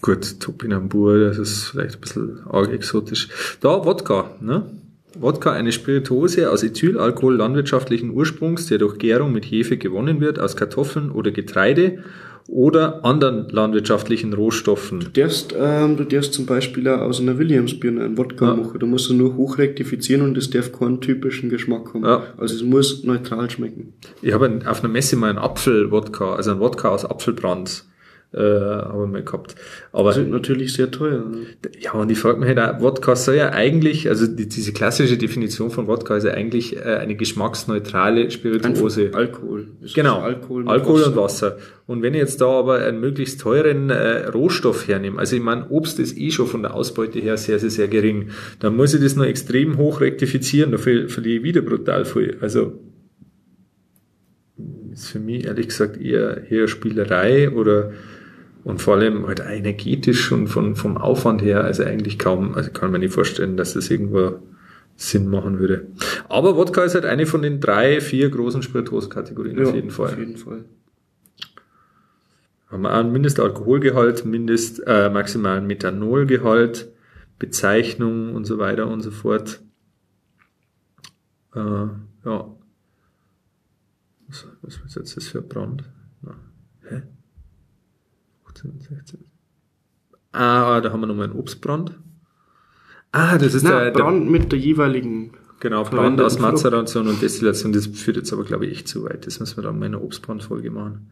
Gut, Topinambur, das ist vielleicht ein bisschen arg exotisch. Da Wodka, ne? Wodka, eine Spirituose aus Ethylalkohol landwirtschaftlichen Ursprungs, der durch Gärung mit Hefe gewonnen wird, aus Kartoffeln oder Getreide oder anderen landwirtschaftlichen Rohstoffen. Du darfst, ähm, du darfst zum Beispiel auch aus einer Williamsbirne einen Wodka Ja. machen. Da musst du nur hochrektifizieren und es darf keinen typischen Geschmack haben. Ja. Also es muss neutral schmecken. Ich habe auf einer Messe mal einen Apfel-Wodka, also einen Wodka aus Apfelbrand, äh, habe ich mal gehabt. Aber Sind natürlich sehr teuer. ne? Ja, und ich frage mich halt auch, Wodka soll ja eigentlich, also die, diese klassische Definition von Wodka ist ja eigentlich äh, eine geschmacksneutrale Spirituose. Einfach Alkohol. Ist Genau, Alkohol, Alkohol, und Wasser. Und wenn ich jetzt da aber einen möglichst teuren äh, Rohstoff hernehme, also ich meine, Obst ist eh schon von der Ausbeute her sehr, sehr, sehr gering, dann muss ich das noch extrem hoch rektifizieren, da ver- verliere ich wieder brutal viel. Also ist für mich ehrlich gesagt eher, eher Spielerei oder und vor allem halt energetisch und von, vom Aufwand her, also eigentlich kaum, also kann man nicht vorstellen, dass das irgendwo Sinn machen würde. Aber Wodka ist halt eine von den drei, vier großen Spirituoskategorien auf jeden Fall. Auf jeden Fall. Haben wir auch einen Mindestalkoholgehalt, Mindest äh, maximalen Methanolgehalt, Bezeichnung und so weiter und so fort. Äh, ja. Was, was ist jetzt das für ein Brand? Na, hä? 15, 16. Ah, da haben wir nochmal einen Obstbrand. Ah, das ist Na, der, der Brand mit der jeweiligen. Genau, Brand aus. Mazeration und Destillation, das führt jetzt aber, glaube ich, echt zu weit. Das müssen wir dann mal in einer Obstbrandfolge machen.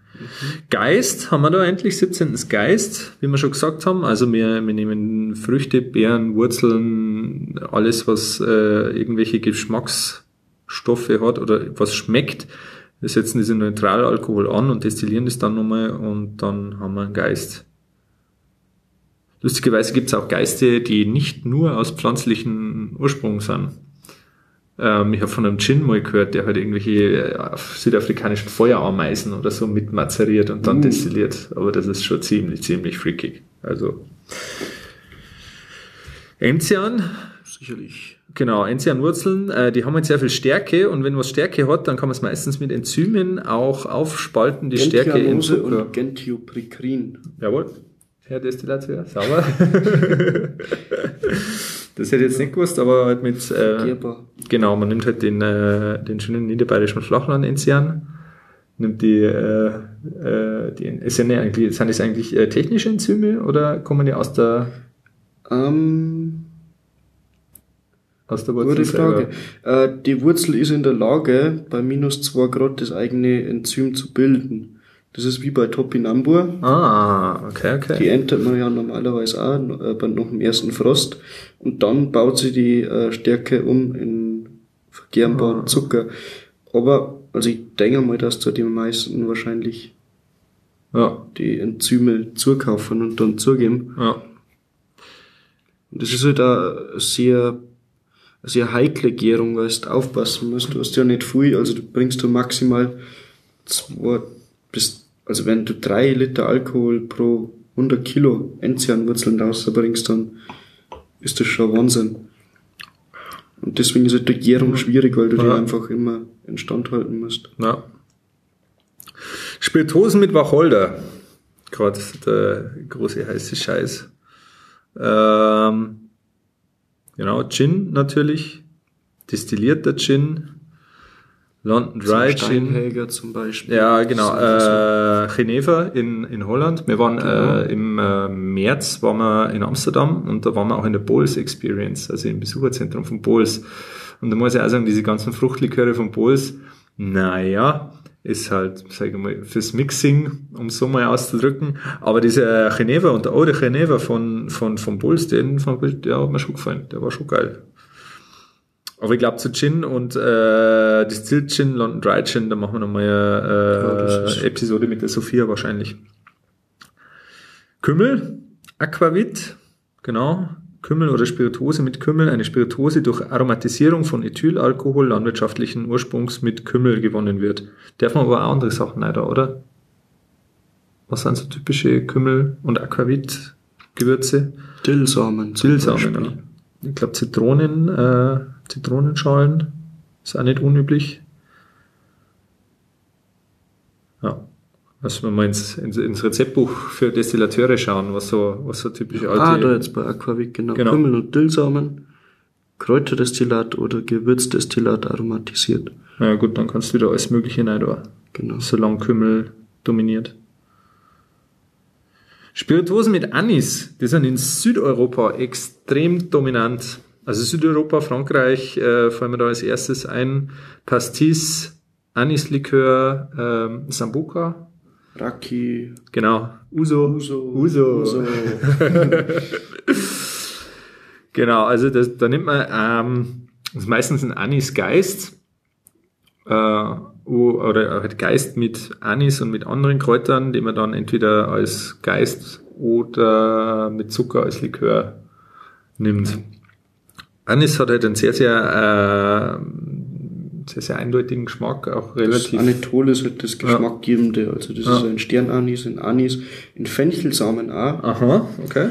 Geist haben wir da endlich, 17. Geist, wie wir schon gesagt haben. Also wir, wir nehmen Früchte, Beeren, Wurzeln, alles, was äh, irgendwelche Geschmacksstoffe hat oder was schmeckt. Wir setzen diese Neutralalkohol an und destillieren das dann nochmal und dann haben wir einen Geist. Lustigerweise gibt es auch Geiste, die nicht nur aus pflanzlichen Ursprung sind. Ähm, ich habe von einem Gin mal gehört, der halt irgendwelche äh, südafrikanischen Feuerameisen oder so mit mazeriert und dann Uh. destilliert. Aber das ist schon ziemlich, ziemlich freakig. Also Enzian, Sicherlich. Genau, Enzianwurzeln, äh, die haben halt sehr viel Stärke und wenn was Stärke hat, dann kann man es meistens mit Enzymen auch aufspalten, die Stärke in Zucker. und Gentioprinrin. Jawohl. Herr Destillateur, sauber. das hätte ich jetzt nicht gewusst, aber halt mit, äh, genau, man nimmt halt den, äh, den schönen niederbayerischen Flachland-Enzian, nimmt die, äh, äh, die, ist ja nicht eigentlich, sind das eigentlich äh, technische Enzyme oder kommen die aus der, Ähm, aus der Wurzel Gute? Frage. Äh, die Wurzel ist in der Lage, bei minus 2 Grad das eigene Enzym zu bilden. Das ist wie bei Topinambur. Ah, okay, Die okay. entert man ja normalerweise auch äh, bei noch dem ersten Frost. Und dann baut sie die äh, Stärke um in vergärbaren Ah. Zucker. Aber, also ich denke mal, dass da die meisten wahrscheinlich Ja, die Enzyme zukaufen und dann zugeben. ja. Und das ist halt auch sehr, sehr heikle Gärung, weil du aufpassen musst. Du hast ja nicht viel, also du bringst du maximal zwei bis, also wenn du drei Liter Alkohol pro 100 Kilo Enzianwurzeln rausbringst, dann ist das schon Wahnsinn. Und deswegen ist halt die Gärung schwierig, weil du die Ja. einfach immer instand halten musst. Ja. Spirituosen mit Wacholder. Gerade der große heiße Scheiß. Ähm, genau, Gin natürlich. Destillierter Gin. London Dry Gin. Steinhäger zum Beispiel. Ja, genau. Äh, Geneva in, in Holland. Wir waren Genau. äh, im äh, März waren wir in Amsterdam und da waren wir auch in der Bowls Experience, also im Besucherzentrum von Bowls. Und da muss ich auch sagen, diese ganzen Fruchtliköre von Bowls, naja, ist halt, sag ich mal, fürs Mixing, um so mal auszudrücken. Aber dieser Geneva und der Eau de Geneva von, von, von Bowls, den fand der hat mir schon gefallen. Der war schon geil. Aber ich glaube zu Gin und äh, Distilled Gin, London Dry Gin, da machen wir nochmal Ja, eine äh, Episode mit der Sophia wahrscheinlich. Kümmel, Aquavit, genau. Kümmel oder Spirituose mit Kümmel, eine Spirituose durch Aromatisierung von Ethylalkohol landwirtschaftlichen Ursprungs mit Kümmel gewonnen wird. Darf man aber auch andere Sachen da, oder? Was sind so typische Kümmel- und Aquavit-Gewürze? Dillsamen. Dillsamen, ja. Ich glaube Zitronen, äh, Zitronenschalen ist auch nicht unüblich. Ja. Lass wir mal ins, ins, ins Rezeptbuch für Destillateure schauen, was so, was so typische alte. Ah, da jetzt bei Aquavit, genau. Genau. Kümmel und Dillsamen, Kräuterdestillat oder Gewürzdestillat aromatisiert. Ja gut, dann kannst du wieder alles Mögliche rein da. Genau. Solange Kümmel dominiert. Spirituosen mit Anis, die sind in Südeuropa extrem dominant. Also Südeuropa, Frankreich, äh, fallen mir da als erstes ein. Pastis, Anislikör, ähm, Sambuca, Raki, genau. Uso. Uso, Uso. Uso. Genau, also das, da nimmt man ähm, das ist meistens ein Anisgeist äh, wo- oder halt Geist mit Anis und mit anderen Kräutern, die man dann entweder als Geist oder mit Zucker als Likör nimmt. Anis hat halt einen sehr, sehr, äh, sehr, sehr eindeutigen Geschmack, auch Das relativ. Anethol ist halt das Geschmackgebende. Also das Ja. ist ein Sternanis, ein Anis, ein Fenchelsamen auch. Aha, okay.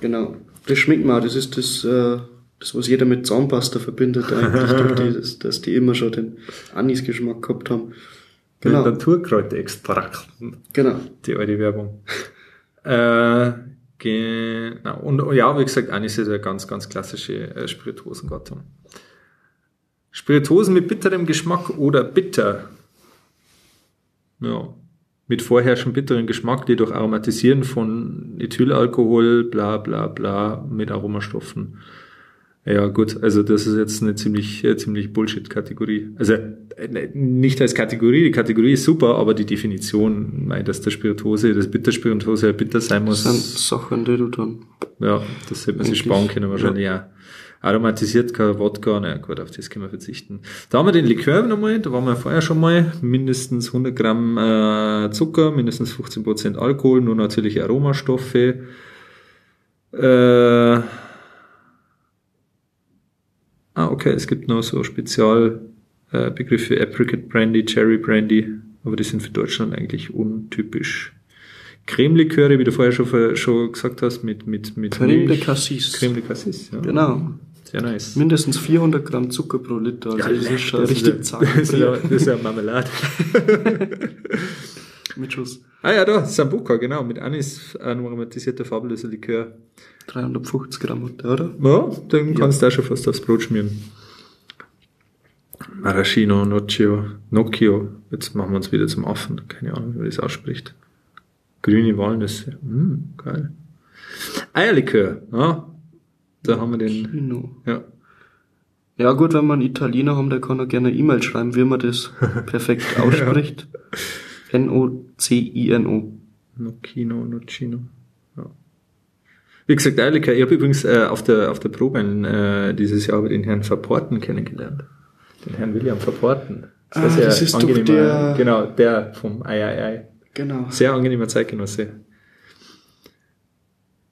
Genau. Das schmeckt auch. Das ist das, äh, das, was jeder mit Zahnpasta verbindet eigentlich, das, dass die immer schon den Anis-Geschmack gehabt haben. Genau. Genau. Mit Naturkräuterextrakten. Genau. Die alte Werbung. äh, genau. Und ja, wie gesagt, Anis ist eine ganz, ganz klassische äh, Spirituosengattung. Spirituosen mit bitterem Geschmack oder bitter. Ja. Mit vorherrschend bitteren Geschmack, die durch Aromatisieren von Ethylalkohol, bla bla bla, mit Aromastoffen. Ja, gut, also das ist jetzt eine ziemlich, äh, ziemlich Bullshit-Kategorie. Also äh, nicht als Kategorie, die Kategorie ist super, aber die Definition, mei, dass der Spirituose, das Bitterspirituose bitter sein muss, Das sind Sachen, die du dann ja, das hätte man sich sparen können wahrscheinlich auch. Aromatisiert kein Wodka, na gut, auf das können wir verzichten. Da haben wir den Likör nochmal, da waren wir vorher schon mal, mindestens 100 Gramm äh, Zucker, mindestens 15 Prozent Alkohol, nur natürliche Aromastoffe. Äh, ah, okay, es gibt noch so Spezialbegriffe, äh, Apricot Brandy, Cherry Brandy, aber die sind für Deutschland eigentlich untypisch. Cremeliköre, wie du vorher schon, schon gesagt hast, mit, mit, mit Creme de Milch. Cassis. Creme de Cassis, ja. Genau. Sehr nice. Mindestens 400 Gramm Zucker pro Liter. Also das ist schon das richtig ist ja, das ist ja, das ist ja Marmelade. mit Schuss. ah ja, da, Sambuca, genau, mit Anis, ein aromatisierter fabelloser Likör. 350 Gramm oder? Ja, den kannst du auch schon fast aufs Brot schmieren. Maraschino, Nocchio, Nocchio. Jetzt machen wir uns wieder zum Affen. Keine Ahnung, wie man das ausspricht. Grüne Walnüsse. Mm, geil. Eierlikör. Ja, da haben wir den. Kino. Ja. Ja gut, wenn wir einen Italiener haben, der kann auch gerne eine E-Mail schreiben, wie man das perfekt ausspricht. N-O-C-I-N-O. Nocino, Nocino. Ja. Wie gesagt, Eiliker, ich habe übrigens äh, auf der auf der Probe äh, dieses Jahr den Herrn Verporten kennengelernt. Den Herrn William Verporten. Ah, das ist doch der- Genau, der vom III. Genau. Sehr angenehmer Zeitgenosse.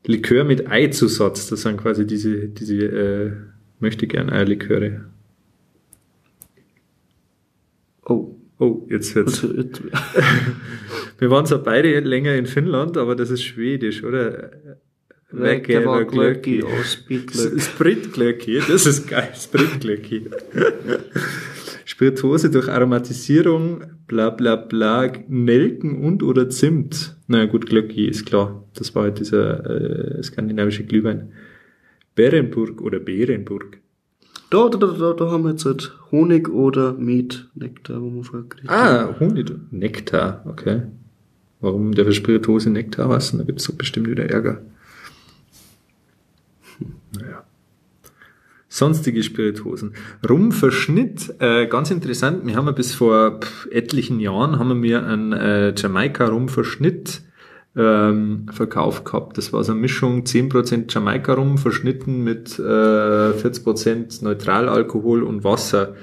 Likör mit Eizusatz, das sind quasi diese, diese äh, möchte gern Eierliköre. Oh. Oh, jetzt wird's. Also, Wir waren zwar beide länger in Finnland, aber das ist schwedisch, oder? aus Speedglöck. Spritglöcki, das ist geil, Spritglöcki. Spirituose durch Aromatisierung, bla bla bla, Nelken und oder Zimt. Na naja, gut, Glöcki ist klar. Das war halt dieser äh, skandinavische Glühwein. Berenburg oder Berenburg. Da, da, da, da, da haben wir jetzt halt Honig oder Met, Nektar, wo wir vorher haben. Ah, Honig. Nektar, okay. Warum der für Spirituose Nektar was? Da gibt's doch bestimmt wieder Ärger. Hm, Naja. Sonstige Spirituosen. Rumverschnitt, äh, ganz interessant. Wir haben bis vor etlichen Jahren haben wir einen äh, Jamaika Rumverschnitt ähm, verkauft gehabt. Das war so eine Mischung 10% Jamaika Rum verschnitten mit äh, 40% Neutralalkohol und Wasser.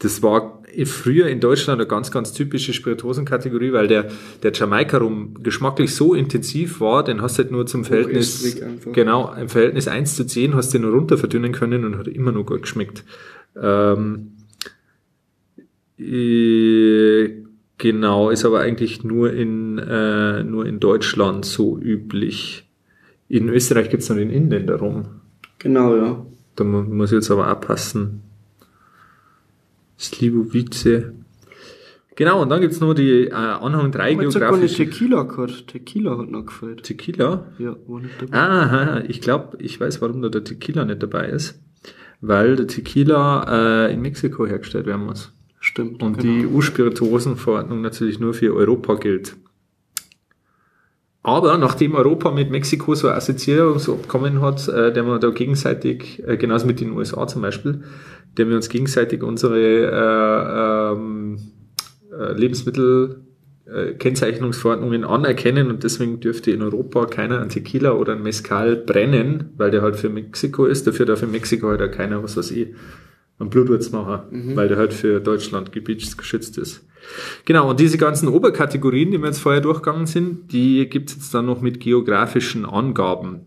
Das war früher in Deutschland eine ganz, ganz typische Spirituosenkategorie, weil der, der Jamaika Rum geschmacklich so intensiv war, den hast du halt nur zum Verhältnis, Hochestrig einfach. genau, im Verhältnis 1 zu 10 hast du den nur runter verdünnen können und hat immer noch gut geschmeckt. Ähm, äh, genau, ist aber eigentlich nur in, äh, nur in Deutschland so üblich. In Österreich gibt's noch den Inländer rum. Genau, ja. Da mu- muss ich jetzt aber aufpassen. Slivovice. Genau, und dann gibt's noch die äh, Anhang 3 Jetzt hat gar nicht geografische Tequila gehabt. Tequila hat noch gefällt. Tequila. Ja, war nicht dabei. Aha, ich glaube, ich weiß, warum da der Tequila nicht dabei ist. Weil der Tequila äh, in Mexiko hergestellt werden muss. Stimmt. Und genau. die EU-Spirituosenverordnung natürlich nur für Europa gilt. Aber nachdem Europa mit Mexiko so ein Assoziierungsabkommen hat, äh, der wir da gegenseitig, äh, genauso mit den USA zum Beispiel, der wir uns gegenseitig unsere äh, ähm, äh, Lebensmittel äh, Kennzeichnungsverordnungen anerkennen und deswegen dürfte in Europa keiner ein Tequila oder ein Mezcal brennen, weil der halt für Mexiko ist. Dafür darf in Mexiko halt auch keiner, was weiß ich, einen Blutwurz machen, weil der halt für Deutschland gebietsgeschützt ist. Genau, und diese ganzen Oberkategorien, die wir jetzt vorher durchgegangen sind, die gibt's jetzt dann noch mit geografischen Angaben.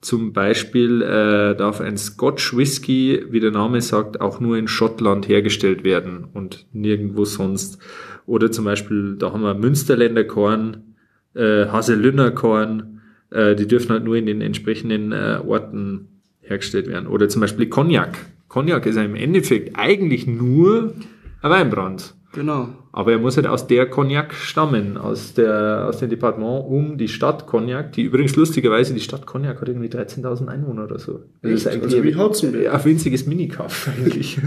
Zum Beispiel äh, darf ein Scotch Whisky, wie der Name sagt, auch nur in Schottland hergestellt werden und nirgendwo sonst. Oder zum Beispiel, da haben wir Münsterländer Korn, äh, Haselünner Korn, äh, die dürfen halt nur in den entsprechenden äh, Orten hergestellt werden. Oder zum Beispiel Cognac. Cognac ist ja im Endeffekt eigentlich nur ein Weinbrand. Genau. Aber er muss halt aus der Cognac stammen, aus, der, aus dem Departement um die Stadt Cognac, die übrigens lustigerweise, die Stadt Cognac hat irgendwie 13.000 Einwohner oder so. Das Echt? Also wie Hauzenberg? Ja, ein winziges Minikaff eigentlich.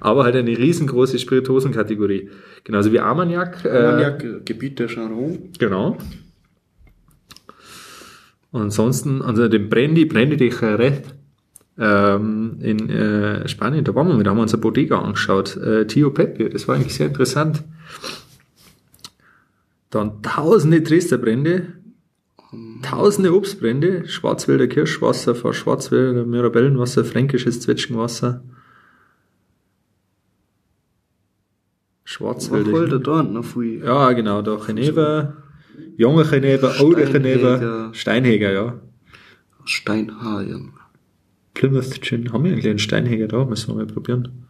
Aber halt eine riesengroße Spirituosenkategorie. Genauso wie Armagnac. Armagnac, äh, Gebiet der Charon. Genau. Und ansonsten, also den Brandy, Brandy de Jerez, ähm, in äh, Spanien, da waren wir mit, da haben wir uns eine Bodega angeschaut, äh, Tio Pepe, das war eigentlich sehr interessant. Dann tausende Dresderbrände, tausende Obstbrände, Schwarzwälder Kirschwasser, vor Schwarzwälder Mirabellenwasser, fränkisches Zwetschgenwasser, Schwarzwälder. Wacholder dort noch viel. Ja, genau, da Geneva, junge Geneva, alte Geneva. Steinheger, ja. Steinhagen. Plymouth Gin, haben wir eigentlich einen Steinheger da? Müssen wir mal probieren.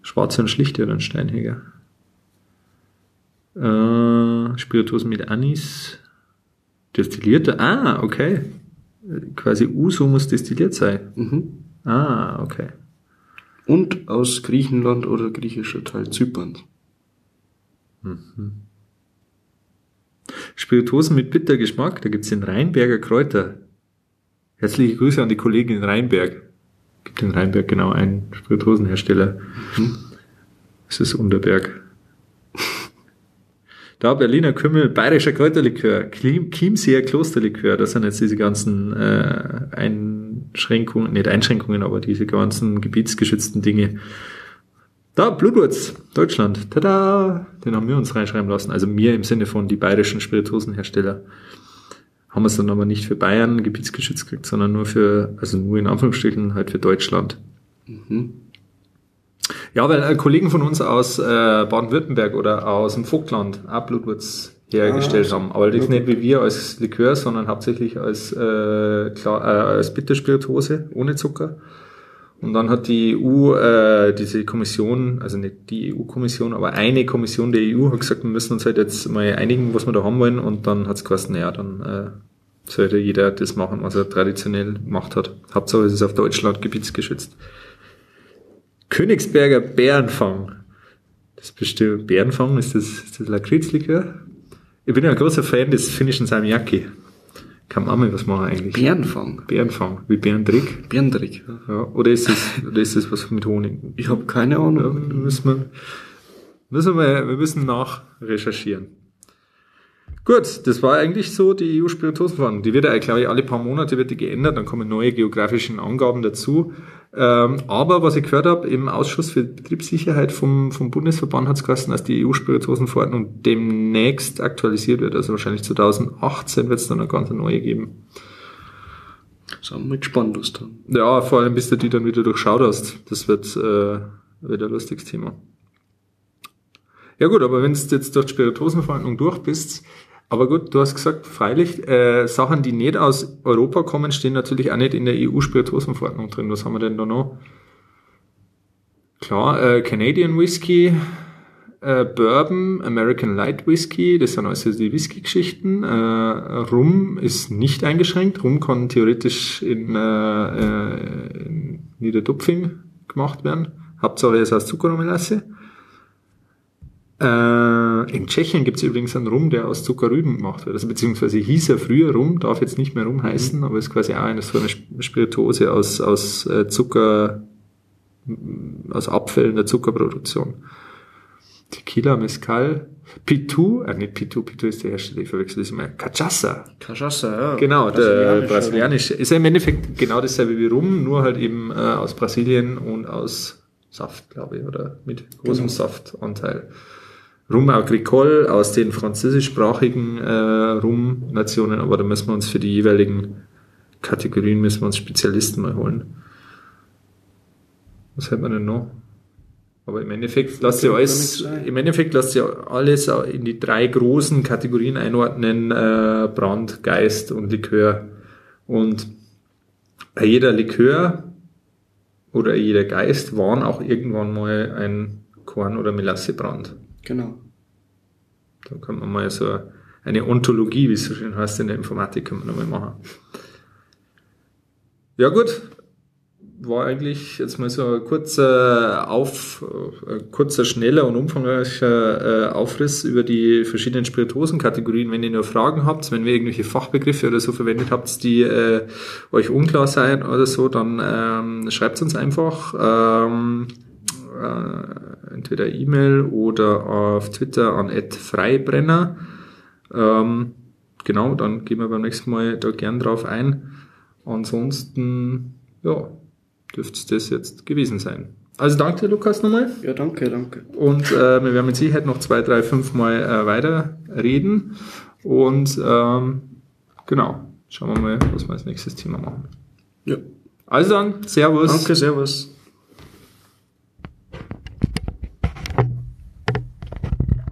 Schwarze und schlichte oder ein Steinheger? Äh, Spirituosen mit Anis. Destillierte, ah, okay. Quasi Uso muss destilliert sein. Mhm. Ah, okay. Und aus Griechenland oder griechischer Teil Zyperns. Spirituosen mit Bittergeschmack, da gibt's den Rheinberger Kräuter. Herzliche Grüße an die Kollegin in Rheinberg. Gibt in Rheinberg genau einen Spirituosenhersteller. Das ist Unterberg. Da Berliner Kümmel, bayerischer Kräuterlikör, Chiem- Chiemseer Klosterlikör, das sind jetzt diese ganzen äh, ein Einschränkungen, nicht Einschränkungen, aber diese ganzen gebietsgeschützten Dinge. Da, Blutwurz, Deutschland, tada, den haben wir uns reinschreiben lassen. Also mir im Sinne von die bayerischen Spirituosenhersteller. Haben wir es dann aber nicht für Bayern gebietsgeschützt gekriegt, sondern nur für, also nur in Anführungsstrichen halt für Deutschland. Mhm. Ja, weil äh, Kollegen von uns aus äh, Baden-Württemberg oder aus dem Vogtland auch Blutwurz hergestellt ah, haben. Aber das nicht wie wir als Likör, sondern hauptsächlich als, äh, klar, äh, als Bitterspirituose ohne Zucker. Und dann hat die EU, äh, diese Kommission, also nicht die EU-Kommission, aber eine Kommission der EU hat gesagt, wir müssen uns halt jetzt mal einigen, was wir da haben wollen. Und dann hat es geheißen, naja, dann äh, sollte jeder das machen, was er traditionell gemacht hat. Hauptsache es ist auf Deutschland gebietsgeschützt. Königsberger Bärenfang. Das bestimmt Bärenfang, ist das, ist das Lakritzlikör? Ich bin ja ein großer Fan des finnischen Salmiakki. Auch mal was machen eigentlich. Bärenfang. Bärenfang, wie Bärendrick. Bärendrick, ja. ja. Oder ist das, oder ist das was mit Honig? Ich habe keine Ahnung. Ja, müssen wir, müssen wir, wir müssen nach recherchieren. Gut, das war eigentlich so die EU-Spirituosenverordnung. Die wird ja, glaube ich, alle paar Monate wird die geändert, dann kommen neue geografischen Angaben dazu. Ähm, aber was ich gehört habe, im Ausschuss für Betriebssicherheit vom, vom Bundesverband hat es geheißen, dass die EU-Spirituosenverordnung demnächst aktualisiert wird. Also wahrscheinlich 2018 wird es dann eine ganz neue geben. Sind wir gespannt, was dann. Ja, vor allem bis du die dann wieder durchschaut hast. Das wird äh, wieder ein lustiges Thema. Ja gut, aber wenn du jetzt durch die Spirituosenverordnung durch bist, aber gut, du hast gesagt, freilich, äh, Sachen, die nicht aus Europa kommen, stehen natürlich auch nicht in der EU-Spirituosenverordnung drin. Was haben wir denn da noch? Klar, äh, Canadian Whisky, äh, Bourbon, American Light Whisky, das sind also die Whisky-Geschichten. Äh, Rum ist nicht eingeschränkt. Rum kann theoretisch in, äh, äh in Niederdupfing gemacht werden. Hauptsache es aus Zuckermelasse. Äh, in Tschechien gibt es übrigens einen Rum, der aus Zuckerrüben gemacht wird. Also beziehungsweise hieß er früher Rum, darf jetzt nicht mehr Rum heißen, mhm. aber ist quasi auch eine so eine Spirituose aus, aus äh, Zucker, aus Abfällen der Zuckerproduktion. Tequila, Mezcal, Pitu, äh, nicht Pitu, Pitu ist der Hersteller, ich verwechsel das immer, Cachaça. Cachaça, ja. Genau, der brasilianische. Ist ja im Endeffekt genau dasselbe wie Rum, nur halt eben äh, aus Brasilien und aus Saft, glaube ich, oder mit großem genau. Saftanteil. Rum Agricole aus den französischsprachigen äh, Rum-Nationen, aber da müssen wir uns für die jeweiligen Kategorien müssen wir uns Spezialisten mal holen. Was hält man denn noch? Aber im Endeffekt lasst ihr alles, im Endeffekt lasst ihr alles in die drei großen Kategorien einordnen, äh, Brand, Geist und Likör. Und bei jeder Likör oder jeder Geist waren auch irgendwann mal ein Korn- oder Melassebrand. Genau. Da kann man mal so eine Ontologie, wie es so schön heißt in der Informatik, können wir nochmal machen. Ja gut, war eigentlich jetzt mal so ein kurzer, auf, ein kurzer schneller und umfangreicher äh, Aufriss über die verschiedenen Spirituosenkategorien. Wenn ihr nur Fragen habt, wenn wir irgendwelche Fachbegriffe oder so verwendet habt, die äh, euch unklar seien oder so, dann ähm, schreibt uns einfach. Ähm, äh, entweder E-Mail oder auf Twitter an @freibrenner. Ähm, genau, dann gehen wir beim nächsten Mal da gern drauf ein. Ansonsten, ja, dürfte es das jetzt gewesen sein. Also danke, Lukas, nochmal. Ja, danke, danke. Und äh, wir werden mit Sicherheit noch zwei, drei, fünf Mal äh, weiter reden. Und ähm, genau, schauen wir mal, was wir als nächstes Thema machen. Ja. Also dann, Servus. Danke, Servus.